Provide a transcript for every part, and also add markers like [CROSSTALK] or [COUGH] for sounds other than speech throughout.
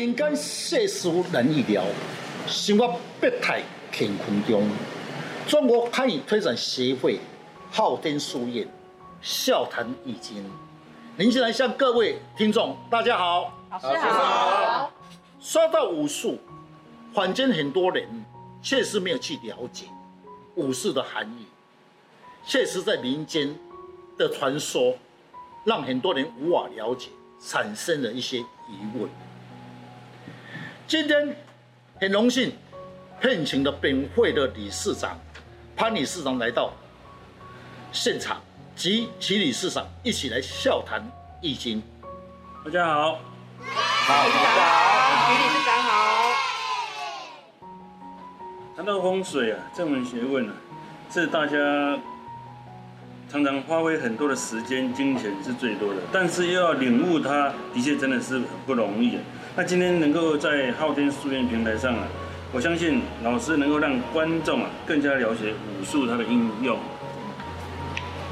人间世事难预料，生活百态乾坤中。中国汉语推展协会昊天书院笑谈易经，您先来向各位听众大家好，老师好。说到武术，坊间很多人确实没有去了解武术的含义，确实在民间的传说，让很多人无法了解，产生了一些疑问。今天很荣幸聘请了本会的理事长潘理事长来到现场，及齐理事长一起来笑谈易经。大家好，好，大家好，齐理事长好。谈到风水啊，这门学问啊，是大家常常花费很多的时间、金钱是最多的，但是又要领悟它，的确真的是很不容易啊。那今天能够在昊天书院平台上啊，我相信老师能够让观众啊更加了解武术它的应用。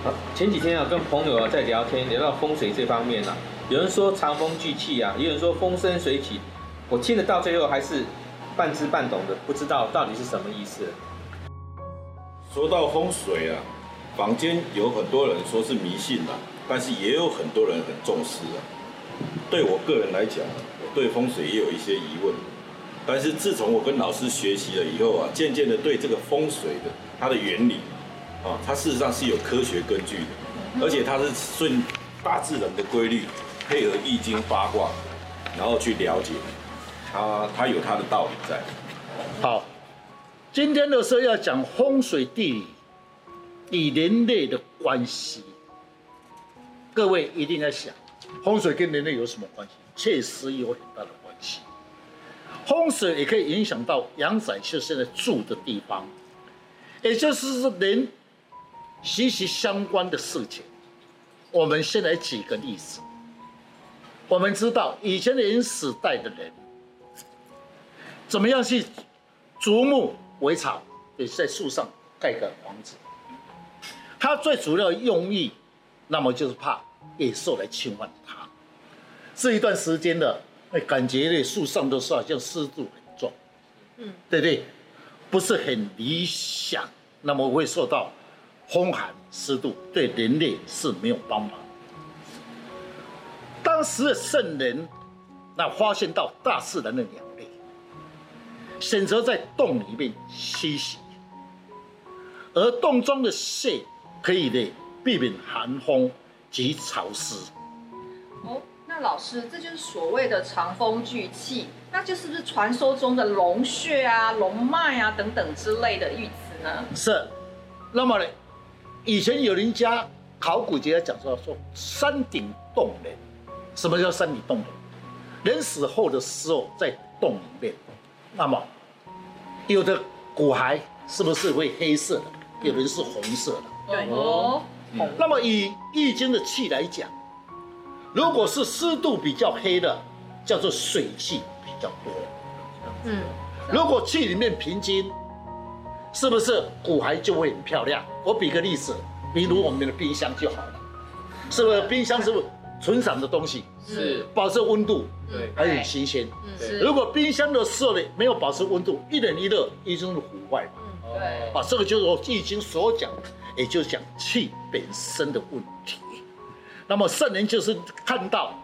好，前几天啊跟朋友啊在聊天，聊到风水这方面啊，有人说藏风聚气啊，也有人说风生水起，我听得到最后还是半知半懂的，不知道到底是什么意思。说到风水啊，坊间有很多人说是迷信啊，但是也有很多人很重视啊。对我个人来讲，我对风水也有一些疑问，但是自从我跟老师学习了以后啊，渐渐的对这个风水的它的原理，啊，它事实上是有科学根据的，而且它是顺大自然的规律，配合易经八卦，然后去了解，它它有它的道理在。好，今天的时候要讲风水地理与人类的关系，各位一定要想，风水跟人类有什么关系？确实有很大的关系，风水也可以影响到阳宅就现在住的地方，也就是人息息相关的事情。我们先来举个例子，我们知道以前的原始代的人，怎么样去竹木为巢，也在树上盖个房子，它最主要的用意，那么就是怕野兽来侵犯它。这一段时间的，哎，感觉那树上都是好像湿度很重，嗯，对不对？不是很理想，那么会受到风寒湿度，对人类是没有帮忙。当时的圣人，那发现到大自然的鸟类，选择在洞里面栖息，而洞中的穴可以的避免寒风及潮湿。哦。那老师，这就是所谓的藏风聚气，那就是不是传说中的龙穴啊、龙脉啊等等之类的寓词呢？是。那么呢，以前有人家考古学家讲说说山顶洞人，什么叫山顶洞人？人死后的时候在洞里面，那么有的骨骸是不是会黑色的？有人是红色的。对哦。那么以易经的气来讲。如果是湿度比较黑的，叫做水气比较多。嗯，如果气里面平均，是不是骨骸就会很漂亮？我比个例子，比如我们的冰箱就好了，是不是？冰箱是不是存散的东西？是，保持温度，对，还很新鲜。嗯，如果冰箱的设备没有保持温度，一冷一热，一定是腐坏嘛。对，啊，这个就是我易经所讲，也就是讲气本身的问题。那么圣人就是看到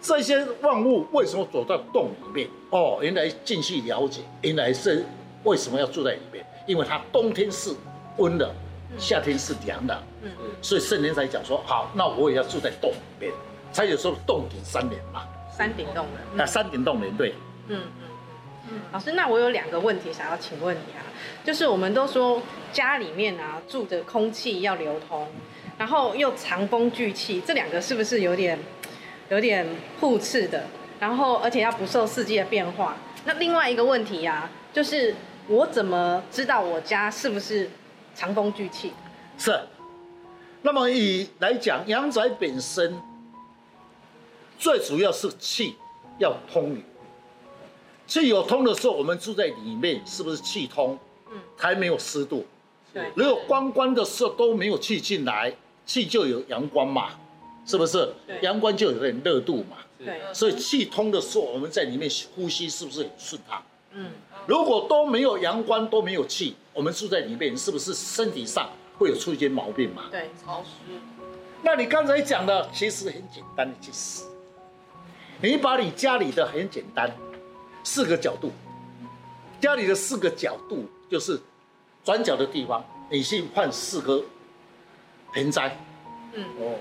这些万物为什么走到洞里面？哦，原来进去了解，原来是为什么要住在里面？因为它冬天是温的，夏天是凉的。嗯，所以圣人才讲说，好，那我也要住在洞里面，才有说洞顶三年嘛。山顶洞人，那山顶洞人对。嗯老师，那我有两个问题想要请问你啊，就是我们都说家里面啊住的空气要流通。然后又藏风聚气，这两个是不是有点有点互斥的？然后而且要不受四季的变化。那另外一个问题呀、啊，就是我怎么知道我家是不是藏风聚气？是。那么以来讲，阳宅本身最主要是气要通流。气有通的时候，我们住在里面是不是气通？嗯。还没有湿度。对。如果关关的时候都没有气进来。气就有阳光嘛，是不是？阳光就有点热度嘛。对，所以气通的时候，我们在里面呼吸是不是很顺畅？嗯，如果都没有阳光，都没有气，我们住在里面，是不是身体上会有出一些毛病嘛？对，潮湿。那你刚才讲的其实很简单的意思，你把你家里的很简单，四个角度，家里的四个角度就是转角的地方，你去换四个盆栽，嗯，哦，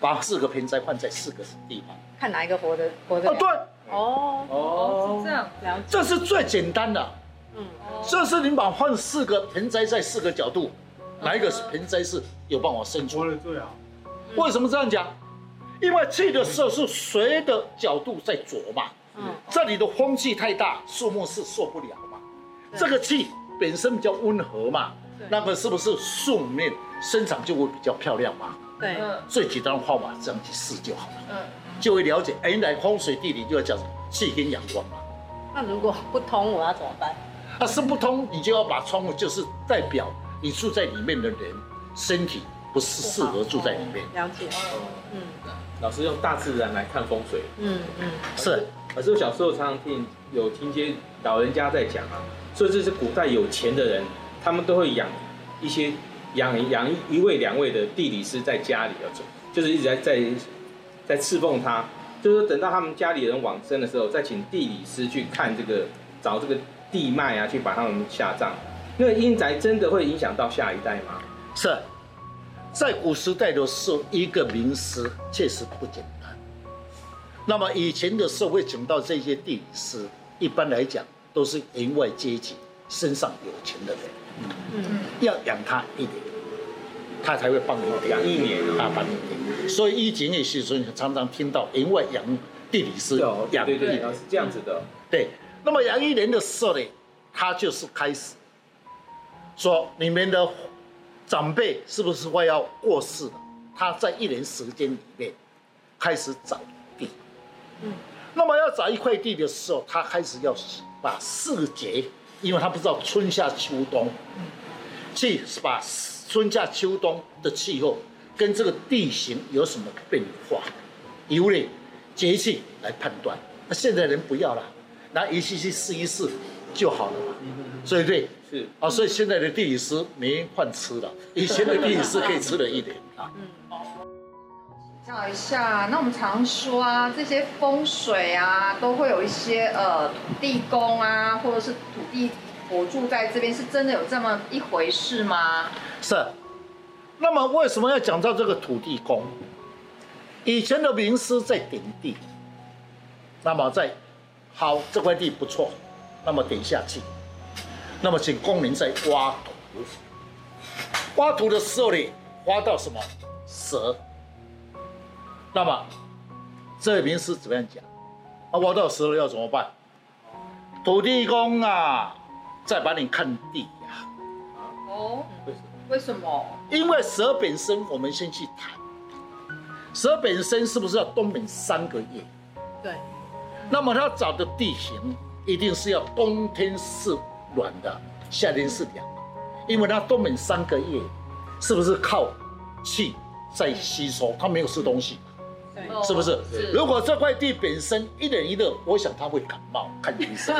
把四个盆栽换在四个地方。看哪一个活的活的哦，对，哦，哦，是这样。了解。这是最简单的。嗯，这是你把换四个盆栽在四个角度，哪一个盆栽是有办法生出？来最好。为什么这样讲？因为气的时候是谁的角度在左嘛，嗯，这里的风气太大，树木是受不了嘛。对这个气本身比较温和嘛，那个是不是树面生长就会比较漂亮嘛？对，嗯最简单的方法这样去试就好了，嗯，就会了解。哎，原来风水地理就要讲气跟阳光嘛。那如果不通，我要怎么办？它生不通，你就要把窗户，就是代表你住在里面的人身体不是适合住在里面。了解。嗯老师用大自然来看风水。嗯嗯，是，可是我小时候常常听有听些老人家在讲啊，说这是古代有钱的人，他们都会养一些养养一位两位的地理师在家里要走，就是一直在在在侍奉他，就是等到他们家里人往生的时候，再请地理师去看这个找这个地脉啊，去把他们下葬。因为阴宅真的会影响到下一代吗？是，在古时代的时候，一个名师确实不简单。那么以前的社会请到这些地理师，一般来讲都是员外阶级，身上有钱的人，嗯要养他一年，他才会帮你养一年他帮你养。所以以前的时候，常常听到员外养地理师哦养对对对，地理是这样子的。对，那么养一年的时候呢，他就是开始说你们的长辈是不是快要过世了？他在一年时间里面开始找地，嗯，那么要找一块地的时候，他开始要把四节，因为他不知道春夏秋冬，去把春夏秋冬的气候跟这个地形有什么变化，由呢节气来判断。那现在人不要了，拿仪器去试一试就好了嘛，所以对。是。啊，所以现在的地理师没饭吃了，以前的地理师可以吃了一点啊。请教一下，那我们常说啊，这些风水啊，都会有一些呃土地公啊，或者是土地佛住在这边，是真的有这么一回事吗？是。那么为什么要讲到这个土地公？以前的名师在点地，那么在好这块地不错，那么点下去，那么请工人在挖土，挖土的时候呢，挖到什么蛇？那么这位名师怎么样讲？啊，我到时了要怎么办？土地公啊，再把你看地呀、哦，为什么？为什么？因为蛇本身，我们先去谈，蛇本身是不是要冬眠三个月？对，那么它找的地形一定是要冬天是暖的，夏天是凉的，因为它冬眠三个月，是不是靠气在吸收？它没有吃东西，是不是？如果这块地本身一冷一热，我想他会感冒，看医生，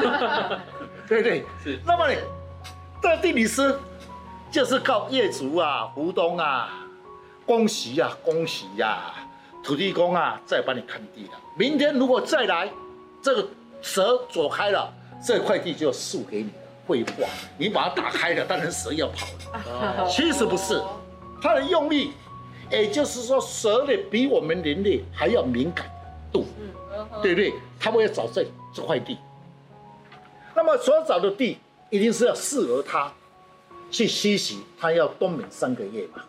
[LAUGHS] 对不对？是那么呢，这地理师就是靠业主啊、股东啊，恭喜呀、恭喜呀、土地公啊，再帮你看地了。明天如果再来，这个蛇走开了，这块地就输给你了，绘画。你把它打开了，当然蛇要跑了。[LAUGHS] 其实不是，它的用意，也就是说，蛇呢比我们人类还要敏感度，对不对？它会要找在这块地。那么所找的地一定是要适合它去吸食，它要冬眠三个月嘛，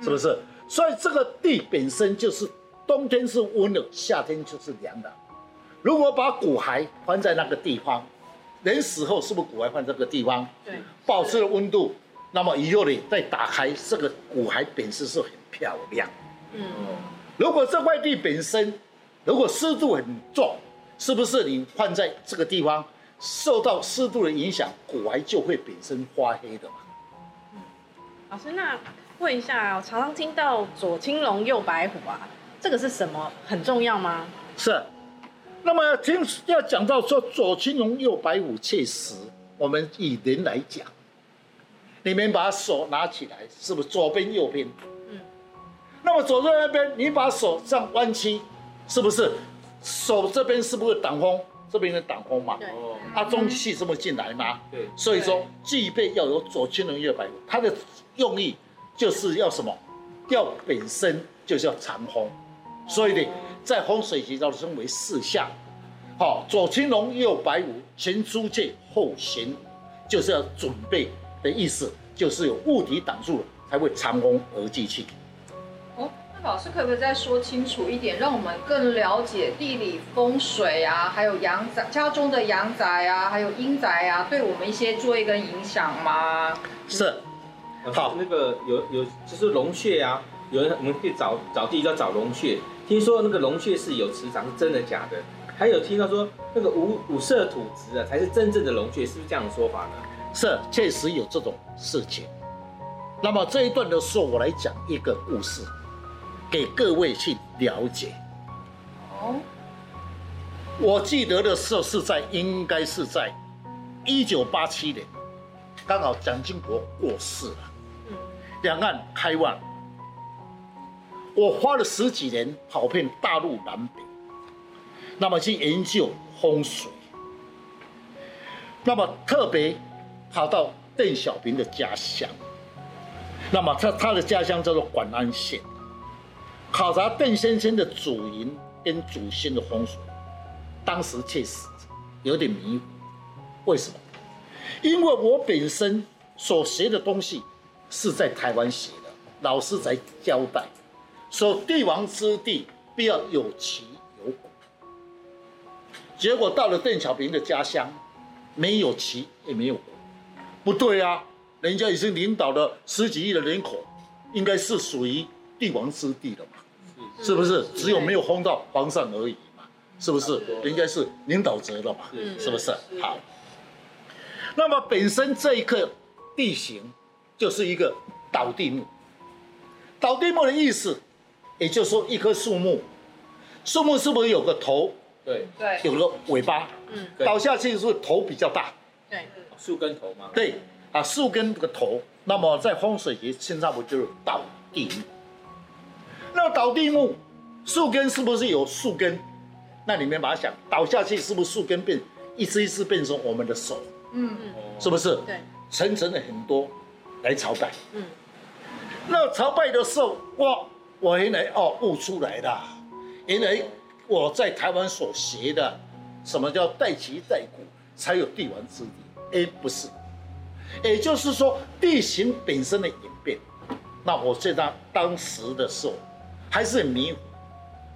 是不是？所以这个地本身就是冬天是温的，夏天就是凉的。如果把骨骸放在那个地方，人死后是不是骨骸放这个地方？对，保持了温度，那么以后呢再打开，这个骨骸本身是很漂亮。嗯，如果这块地本身如果湿度很重，是不是你放在这个地方受到湿度的影响，骨骸就会本身发黑的嘛？嗯老师，那问一下，我常常听到左青龙右白虎啊，这个是什么？很重要吗？是。那么听要讲到说左青龙右白虎，确实，我们以人来讲，你们把手拿起来，是不是左边右边？嗯。那么左边那边，你把手这样弯曲，是不是手这边是不是挡风？这边的挡风嘛。对。啊，中气是不是进来嘛？对。所以说，具备要有左青龙右白虎，它的用意就是要什么？要本身就是要藏风，所以呢。在风水学当中称为四象，好，左青龙右白虎，前出界后行，就是要准备的意思，就是有物体挡住了才会长虹而聚气。哦，那老师可不可以再说清楚一点，让我们更了解地理风水啊，还有阳宅家中的阳宅啊，还有阴宅啊，对我们一些作业跟影响吗？是，好，那个有有就是龙穴啊，有人我们可以找找地要找龙穴。听说那个龙穴是有磁场，是真的假的？还有听到说那个五五色土质啊，才是真正的龙穴，是不是这样的说法呢？是，确实有这种事情。那么这一段的时候，我来讲一个故事，给各位去了解。哦，我记得的时候是在应该是在一九八七年，刚好蒋经国过世了，两岸开放。我花了十几年跑遍大陆南北，那么去研究风水，那么特别跑到邓小平的家乡，那么他他的家乡叫做广安县，考察邓先生的祖坟跟祖先的风水，当时确实有点迷糊，为什么？因为我本身所学的东西是在台湾学的，老师在交代。说帝王之地必要有奇有古，结果到了邓小平的家乡，没有奇也没有古，不对啊，人家已经领导了十几亿的人口，应该是属于帝王之地了嘛，是不是？只有没有轰到皇上而已嘛，是不是？人家是领导者了嘛，是不是？好，那么本身这一颗地形就是一个倒地木，倒地木的意思。也就是说，一棵树木，树木是不是有个头？对对，有个尾巴。嗯，倒下去是不是头比较大？对，树根头吗？对，啊，树根这个头，那么在风水学现在不就是倒地木？那倒地木，树根是不是有树根？那你们把它想，倒下去是不是树根变一丝一丝变成我们的手？嗯嗯，是不是？对，层层的很多来朝拜。嗯，那朝拜的时候，哇！我原来哦悟出来的，原来我在台湾所学的，什么叫代齐代古才有帝王之地？哎，不是，也就是说地形本身的演变。那我在当当时的时候还是很迷糊，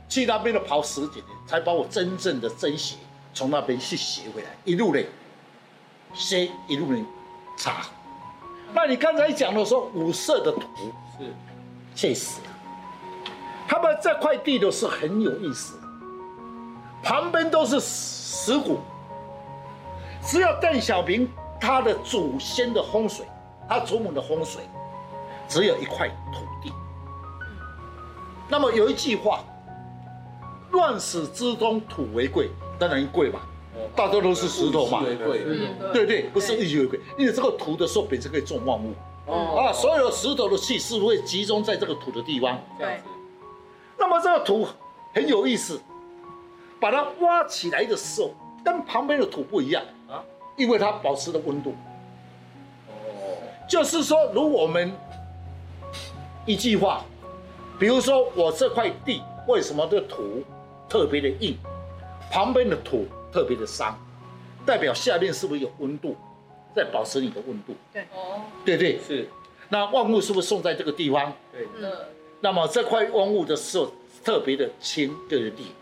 去那边的跑十几年，才把我真正的真学从那边去学回来，一路的学，一路的查。那你刚才讲的说五色的土是，确实。他们这块地都是很有意思，旁边都是石鼓，只要邓小平他的祖先的风水，他祖母的风水，只有一块土地。那么有一句话，乱世之中土为贵，当然贵嘛，大多都是石头嘛，对对，不是物极为贵，因为这个土的时候本身可以种万物，啊，所有石头的气是会集中在这个土的地方，对。那么这个土很有意思，把它挖起来的时候，跟旁边的土不一样啊，因为它保持的温度。哦，就是说，如果我们一句话，比如说我这块地为什么这土特别的硬，旁边的土特别的伤，代表下面是不是有温度，在保持你的温度？对，哦，对对是。那万物是不是送在这个地方？对，嗯。那么这块万物的时候特别的轻，对地。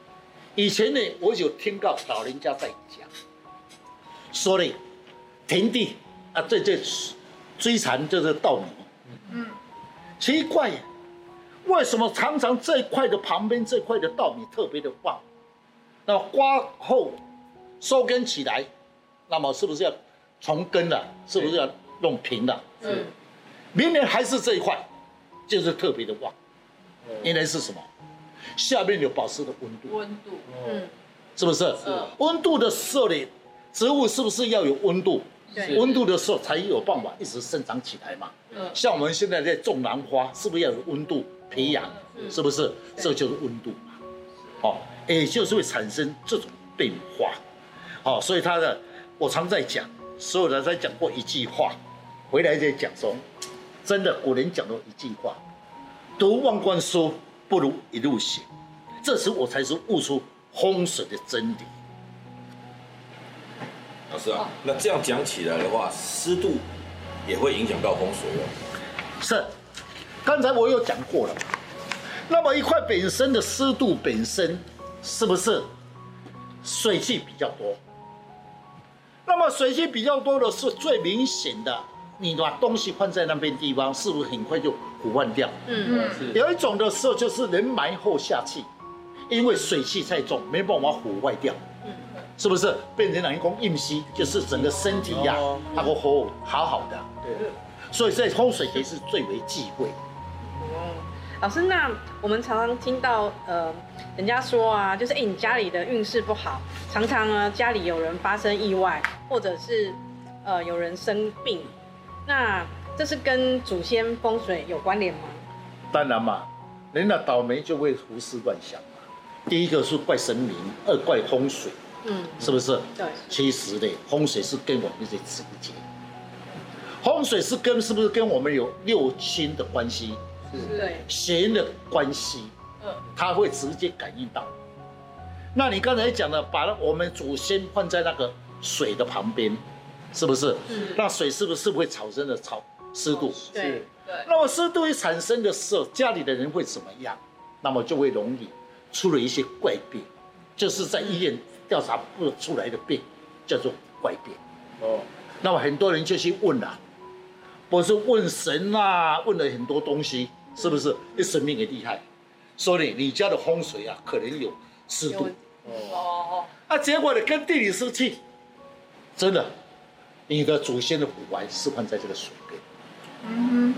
以前呢，我有听到老人家在讲，说呢，田地啊，这这追残就是稻米。嗯。奇怪，为什么常常这一块的旁边这块的稻米特别的旺？那瓜后收根起来，那么是不是要从根了？是不是要弄平了？嗯。明年还是这一块，就是特别的旺。原来是什么？下面有保持的温度，温度，嗯，是不是？嗯温度的时候呢，植物是不是要有温度？对温度的时候才有办法一直生长起来嘛。嗯像我们现在在种兰花，是不是要有温度培养？嗯是不是？这就是温度嘛。哦，也就是会产生这种变化。哦、所以他的我常在讲，所有人在讲过一句话，回来再讲说，真的古人讲过一句话，读万卷书不如一路行，这时我才是悟出风水的真理。老师啊，那这样讲起来的话，湿度也会影响到风水哦。是，刚才我有讲过了。那么一块本身的湿度本身是不是水气比较多？那么水气比较多的是最明显的，你把东西放在那边地方，是不是很快就腐烂掉？嗯嗯有一种的时候就是人埋后下气，因为水气太重，没办法腐坏掉。是不是变成人工硬息？就是整个身体呀、哦那个活好好的。对，所以在风水也是最为忌讳。哦，老师，那我们常常听到呃，人家说啊，就是哎、你家里的运势不好，常常呢家里有人发生意外，或者是呃有人生病，那这是跟祖先风水有关联吗？当然嘛，人的倒霉就会胡思乱想嘛。第一个是怪神明，二怪风水，嗯，是不是？对，其实呢，风水是跟我们的直接，风水是跟是不是跟我们有六亲的关系，对，邪的关系，嗯它会直接感应到。那你刚才讲的，把我们祖先放在那个水的旁边，是不是？嗯那水是不是会产生的潮湿度？对，对，那么湿度一产生的时候，家里的人会怎么样？那么就会容易出了一些怪病，就是在医院调查不出来的病，叫做怪病。哦，那么很多人就去问了、不是问神啊，问了很多东西，是不是？一神明也厉害，说你你家的风水啊，可能有湿度哦，哦，啊，结果呢跟地理湿气，真的，你的祖先的骨骸是放在这个水边。嗯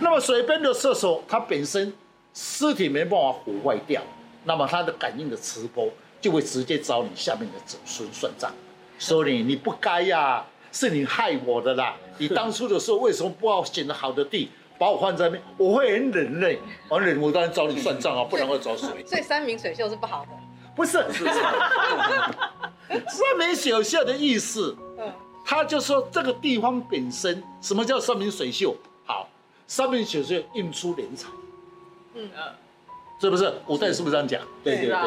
那么水边的射手，它本身尸体没办法腐坏掉，那么它的感应的磁波就会直接找你下面的子孙算账，说你你不该呀、是你害我的啦！你当初的时候为什么不要选择好的地，把我放在那边？我会很忍耐，我忍，我当然找你算账啊，[LAUGHS] 不然我找谁？所以山明水秀是不好的。不是，[LAUGHS] 三明水秀的意思，嗯，他就说这个地方本身，什么叫山明水秀？好，山明水秀印出人才，嗯是不是？古代是不是这样讲？对对对，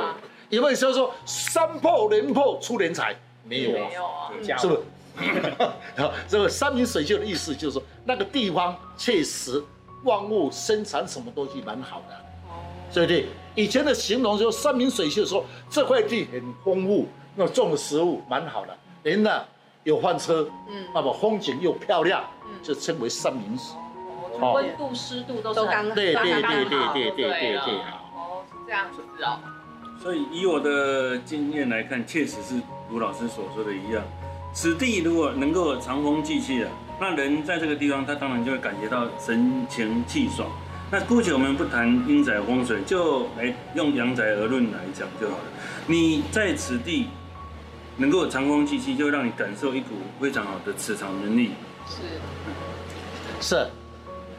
有没有说说山破人破出人才？没有啊没，有啊，是不是？[LAUGHS] 好，这个山明水秀的意思就是说，那个地方确实万物生产什么东西蛮好的。对不对？以前的形容说山明水秀，说这块地很丰富，那种的食物蛮好的，人呢有换车，嗯那么风景又漂亮，嗯就称为三明水。哦温度湿度都是刚对对刚对对好对对对对，哦，是这样子哦，所以以我的经验来看，确实是如老师所说的一样，此地如果能够长风聚气啊，那人在这个地方，他当然就会感觉到神清气爽。那姑且我们不谈阴宅风水，就来用阳宅而论来讲就好了。你在此地能够长空气息，就让你感受一股非常好的磁场能力。是，是，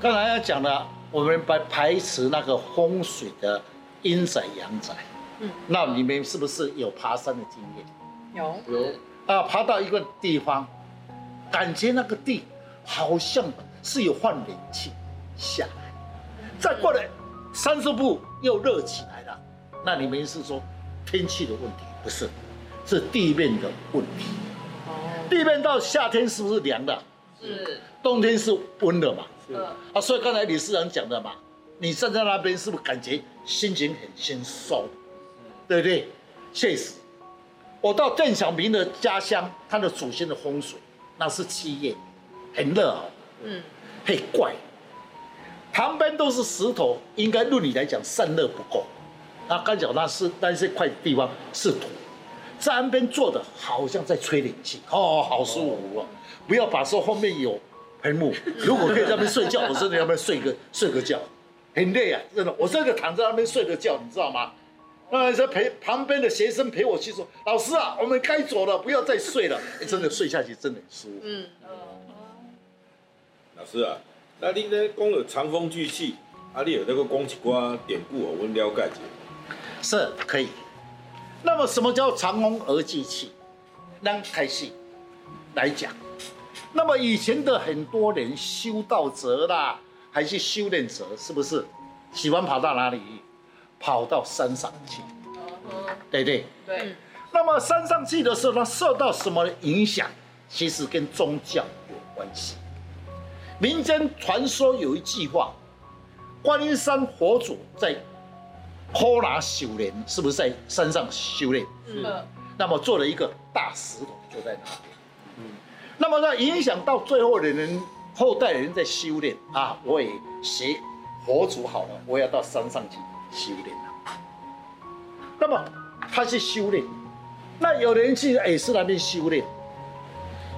刚才要讲的，我们排排斥那个风水的阴宅阳宅。嗯，那你们是不是有爬山的经验？有，有啊，爬到一个地方，感觉那个地好像是有换冷气下来，再过来三十步又热起来了。那你们是说天气的问题？不是，是地面的问题。哦，地面到夏天是不是凉的？是，冬天是温的嘛？是，啊，所以刚才李市长讲的嘛，你站在那边是不是感觉心情很轻松？对不对？确实，我到邓小平的家乡，他的祖先的风水，那是七月，很热哦，嗯，很怪。旁边都是石头，应该论理来讲散热不够。那刚讲那是那这块地方是土，在岸边坐的好像在吹冷气，哦，好舒服哦。不要把说后面有坟墓，[LAUGHS] 如果可以在那边睡觉，我真的要不要睡个睡个觉？很累啊，真的。我真的躺在那边睡个觉，你知道吗？那时候陪旁边的学生陪我去说：“老师啊，我们该走了，不要再睡了。欸 [LAUGHS] ”真的睡下去真的很舒服。嗯。老师啊，那你呢讲了长风聚气，啊，你有那个讲一寡典故哦，我们了解一下。是可以。那么什么叫长风而聚气？让开始来讲。那么以前的很多人修道者啦，还是修炼者，是不是喜欢跑到哪里？跑到山上去，对对对。那么山上去的时候，它受到什么影响？其实跟宗教有关系。民间传说有一句话：观音山佛祖在科拿修炼，是不是在山上修炼？是。那么做了一个大石头，就在那边。嗯。那么呢，影响到最后的人，后代的人在修炼啊，我也学佛祖好了，我要到山上去。修炼了，那么他去修炼，那有人去也是那边修炼，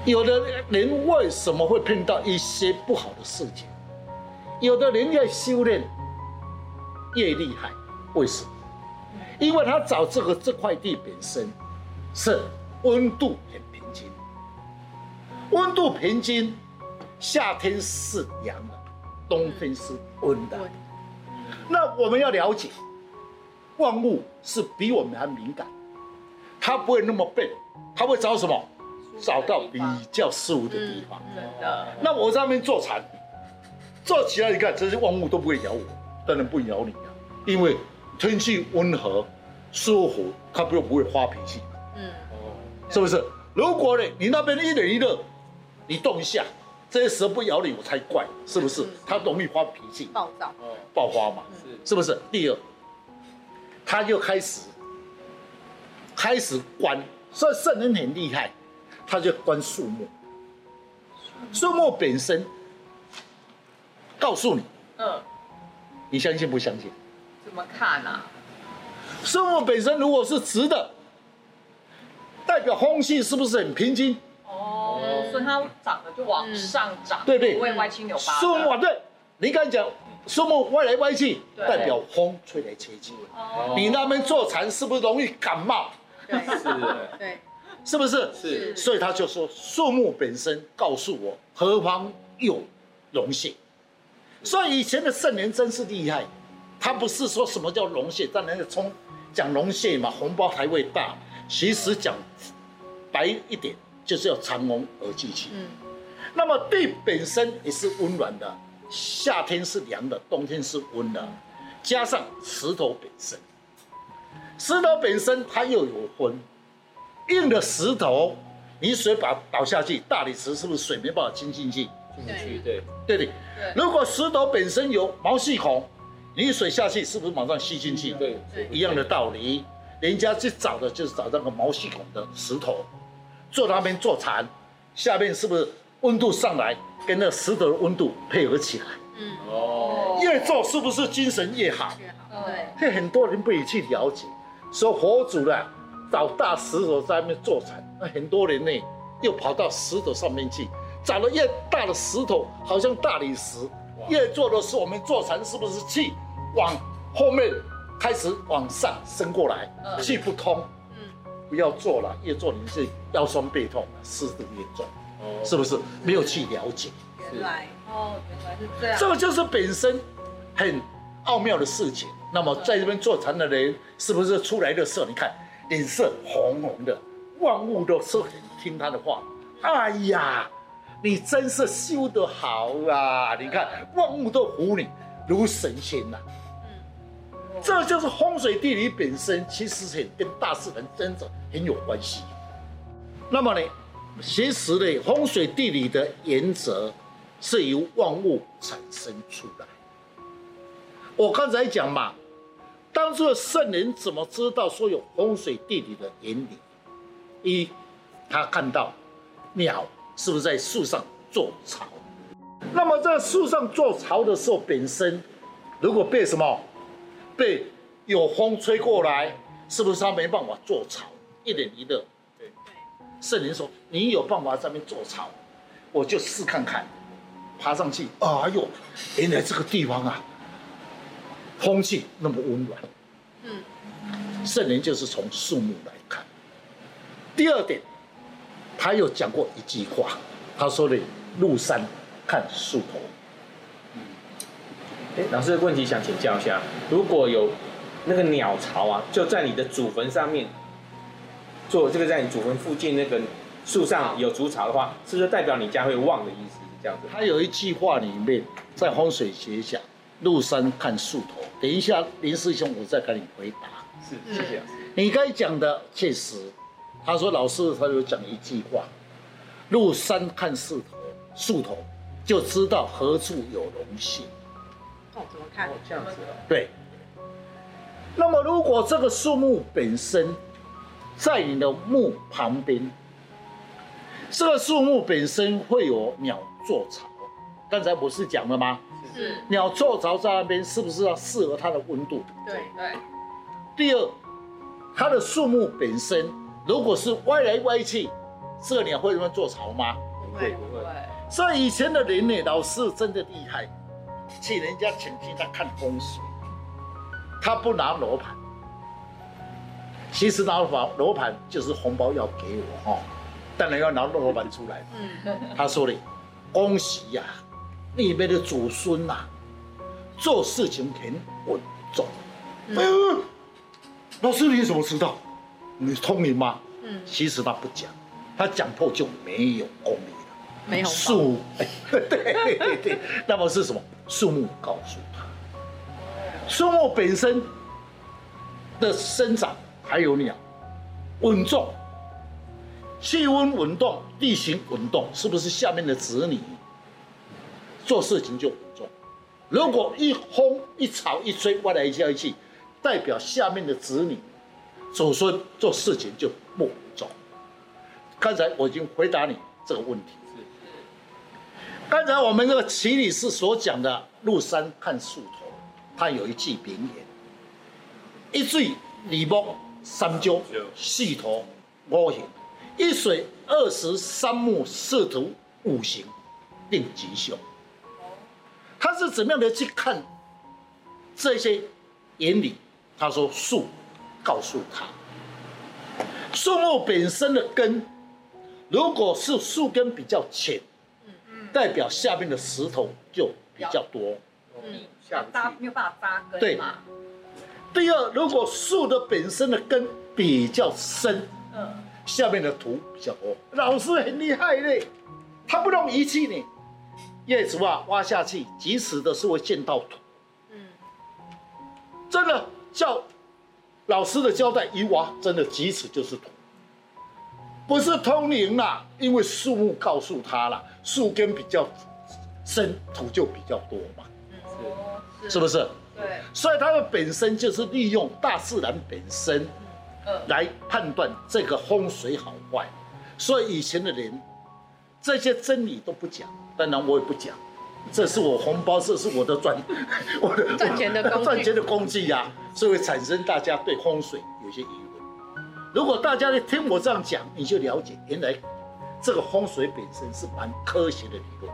有的人为什么会碰到一些不好的事情？有的人越修炼越厉害，为什么？因为他找这个这块地本身是温度很平均，温度平均，夏天是凉的，冬天是温的。那我们要了解，万物是比我们还敏感，它不会那么笨，它会找什么？找到比较适合的地方。真的。那我在那边坐禅，坐起来你看，这些万物都不会咬我，当然不咬你啊，因为天气温和、舒服，它不不会发脾气。嗯。哦是不是？如果呢，你那边一冷一热，你动一下。这些蛇不咬你，我才怪，是不是？它容易发脾气，暴躁，爆发嘛，是是不是？第二，他就开始开始关，所以圣人很厉害，他就关树木，树木本身告诉你，嗯，你相信不相信？怎么看呢？树木本身如果是直的，代表风气是不是很平均？所以它长得就往上长，对不对？不会歪七扭八。树木对，你刚才讲树木歪来歪去，代表风吹来吹去。你那边坐禅是不是容易感冒？对，是，对，是不是？是。所以他就说，树木本身告诉我何方有龙穴。所以以前的圣人真是厉害，他不是说什么叫龙蟹，但人家从讲龙穴嘛，红包还会大。其实讲白一点。就是要藏龙而聚气。嗯，那么地本身也是温暖的，夏天是凉的，冬天是温的，加上石头本身，石头本身它又有温，硬的石头，你水把它倒下去，大理石是不是水没办法进进去？进不去，对对对。如果石头本身有毛细孔，你水下去是不是马上吸进去？对，一样的道理，人家去找的就是找那个毛细孔的石头。坐那边坐禅，下面是不是温度上来，跟那石头的温度配合起来？嗯，哦，越做是不是精神越好？越好，对。这很多人不会去了解，说佛祖呢，找大石头在那边坐禅，那很多人呢又跑到石头上面去，找了越大的石头，好像大理石。越做的是，我们坐禅是不是气往后面开始往上升过来，气不通？不要做了，越做你是腰酸背痛，事都越重，哦，是不是？没有去了解，原来哦，原来是这样。这个就是本身很奥妙的事情。那么在这边坐禅的人，是不是出来的时候，你看脸色红红的，万物都是很听他的话。哎呀，你真是修得好啊！你看万物都服你，如神仙呐。这就是风水地理本身，其实很跟大自然真的很有关系。那么呢，其实呢，风水地理的原则是由万物产生出来。我刚才讲嘛，当初的圣人怎么知道说有风水地理的原理？一，他看到鸟是不是在树上做巢？那么在树上做巢的时候，本身如果被什么？被有风吹过来，是不是他没办法做巢？一点一热。对。圣灵说：“你有办法在那边做巢，我就试看看。”爬上去，哎呦，原来这个地方啊，空气那么温暖。嗯，圣灵就是从树木来看。第二点，他有讲过一句话，他说的“入山看树头”。哎，老师的问题想请教一下，如果有那个鸟巢啊，就在你的祖坟上面做这个，在你祖坟附近那个树上有竹巢的话，是不是代表你家会旺的意思？是这样子？他有一句话里面在风水学讲“入山看树头”。等一下，林师兄，我再跟你回答。是，谢谢。你该讲的确实，他说老师他有讲一句话：“入山看树头，树头就知道何处有龙性。”哦，怎么看？哦，这样子啊。对。那么，如果这个树木本身在你的墓旁边，这个树木本身会有鸟做巢。刚才不是讲了吗？是。鸟做巢在那边，是不是要适合它的温度？对对。第二，它的树木本身如果是歪来歪去，这个鸟会这么做巢吗？不会不会。所以以前的人呢，老师真的厉害。请人家请替他看风水，他不拿罗盘，其实拿罗罗盘就是红包要给我哈，当然要拿罗盘出来。嗯，他说的，恭喜呀、啊，你们的祖孙呐、啊，做事情很稳重。嗯、哎呦，老师你怎么知道？你聪明吗？嗯，其实他不讲，他讲破就没有功力。没有树，对对对对，那么是什么？树木告诉他，树木本身的生长还有鸟稳重，气温稳动，地形稳动，是不是下面的子女做事情就稳重？如果一风一草一吹，外来一下一去，代表下面的子女祖孙做事情就不走。刚才我已经回答你这个问题。刚才我们这个齐女士所讲的“入山看树头”，他有一句名言：“一水二木三鸟四头五行，一水二石三木四土五行定吉凶。”他是怎么样的去看这些原理？他说：“树告诉他，树木本身的根，如果是树根比较浅。”代表下面的石头就比较多，嗯，下扎没有办法扎根。对。第二，如果树的本身的根比较深，嗯，下面的土比较多。老师很厉害嘞，他不用仪器呢，叶子啊挖下去，及时的是会见到土，嗯，真的叫老师的交代一娃，真的即使就是土。不是通灵啦，因为树木告诉他了，树根比较深，土就比较多嘛，是是不是？对，所以它的本身就是利用大自然本身，来判断这个风水好坏。所以以前的人这些真理都不讲，当然我也不讲，这是我红包，这是我的赚，[LAUGHS] 我的赚钱的工具，赚钱的工具呀，所以会产生大家对风水有些疑问。如果大家听我这样讲，你就了解原来这个风水本身是蛮科学的理论。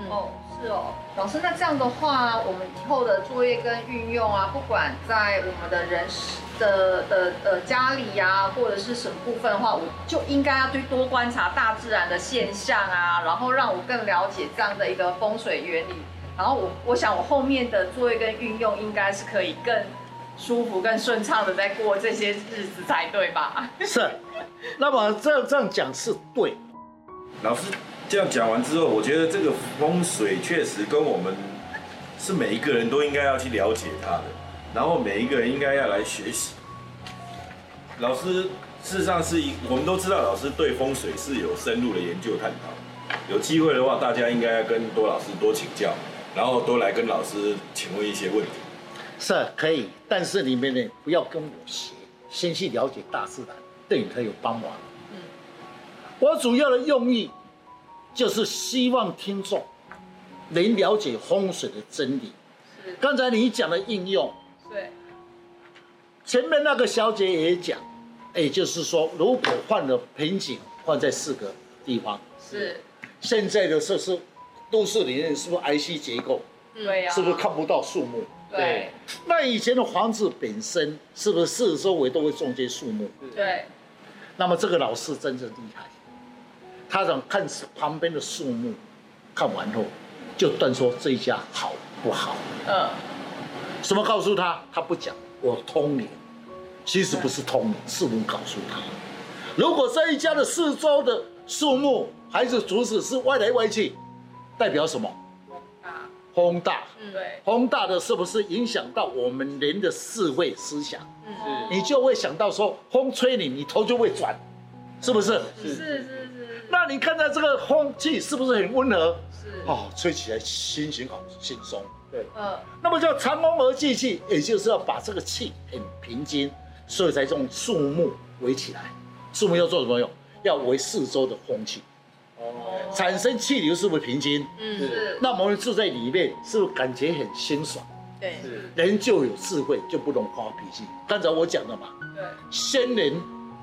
嗯、哦，是哦，老师，那这样的话，我们以后的作业跟运用啊，不管在我们的人的的呃家里呀、啊，或者是什么部分的话，我就应该要去多观察大自然的现象啊，然后让我更了解这样的一个风水原理。然后我我想我后面的作业跟运用应该是可以更。舒服、更顺畅的在过这些日子才对吧？是，那么这样这样讲是对。老师这样讲完之后，我觉得这个风水确实跟我们是每一个人都应该要去了解它的，然后每一个人应该要来学习。老师事实上是，我们都知道老师对风水是有深入的研究探讨。有机会的话，大家应该要跟多老师多请教，然后多来跟老师请问一些问题。是可以，但是你们呢，不要跟我学，先去了解大自然，对你才有帮忙。嗯，我主要的用意就是希望听众能了解风水的真理。是，刚才你讲的应用，对，前面那个小姐也讲，也就是说，如果换了瓶颈，换在四个地方，是，现在的设施都市里面是不是 IC 结构？对呀，是不是看不到树木？对。那以前的房子本身是不是四周围都会种些树木？对，那么这个老师真正厉害，他想看旁边的树木，看完后就断说这一家好不好？嗯，什么告诉他？他不讲，我通灵，其实不是通灵，是我告诉他，如果这一家的四周的树木还是竹子是歪来歪去，代表什么？啊，风大。对，风大的是不是影响到我们人的智慧思想？嗯，你就会想到说，风吹你，你头就会转，是不是？是是是，那你看到这个风气是不是很温和？是，哦，吹起来心情好轻松。对，嗯，那么叫长风而聚气，也就是要把这个气很平均，所以才用树木围起来。树木要做什么用？要围四周的风气，哦，产生气流是不是平均？嗯，是，那我们住在里面，是不是感觉很清爽？对，人就有智慧，就不能发脾气。刚才我讲了嘛，对仙人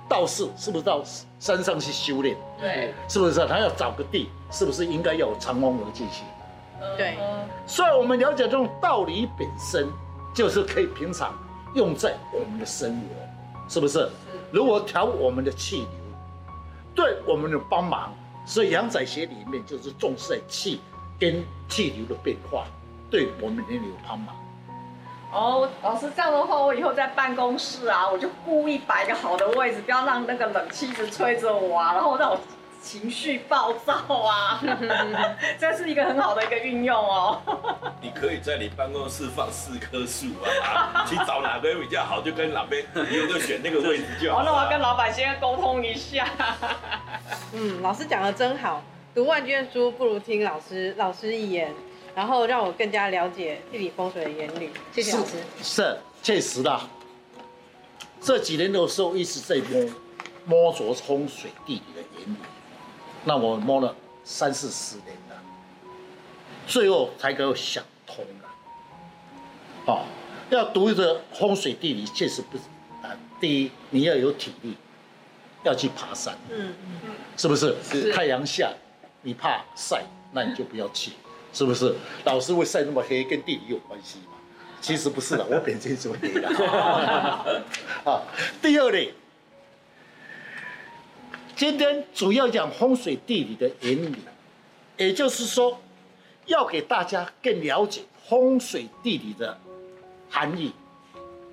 道士是不是到山上去修炼？对，是不是？他要找个地，是不是应该要有长风而进行？对嗯所以我们了解这种道理本身，就是可以平常用在我们的生活，是不是？如果调我们的气流，对我们的帮忙。所以阳宅学里面就是重视在气跟气流的变化，对我们人有帮忙。哦，老师这样的话，我以后在办公室啊，我就故意摆一个好的位置，不要让那个冷气一直吹着我啊，然后让我情绪暴躁啊，[LAUGHS] 这是一个很好的一个运用哦。你可以在你办公室放四棵树啊，去找哪边比较好，就跟哪边，以后就选那个位置就好。那我要跟老板先沟通一下。嗯，老师讲的真好，读万卷书不如听老师老师一言，然后让我更加了解地理风水的原理。谢谢老师。是，确实的。这几年的时候一直在摸摸着风水地理的原理，那我摸了三四十年了，最后才给我想通了。哦，要读这风水地理，确实不是啊。第一，你要有体力，要去爬山，嗯，是不是？是太阳下，你怕晒，那你就不要去，是不是？老师会晒那么黑，跟地理有关系吗？其实不是的，我本身就黑的。啊，第二呢，今天主要讲风水地理的原理，也就是说，要给大家更了解风水地理的含义，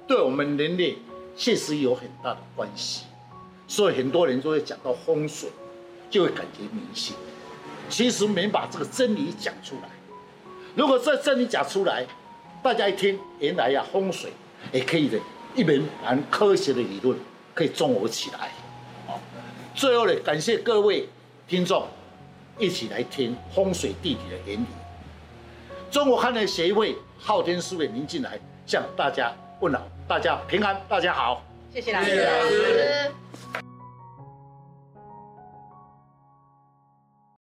对我们人类确实有很大的关系。所以很多人都会讲到风水，就会感觉迷信。其实没把这个真理讲出来。如果这真理讲出来，大家一听，原来呀、啊，风水也可以的，一门蛮科学的理论可以综合起来。好，最后呢，感谢各位听众一起来听风水地理的原理。中国汉人协会昊天书院您进来向大家问好，大家平安，大家好。谢谢老师。谢谢老师。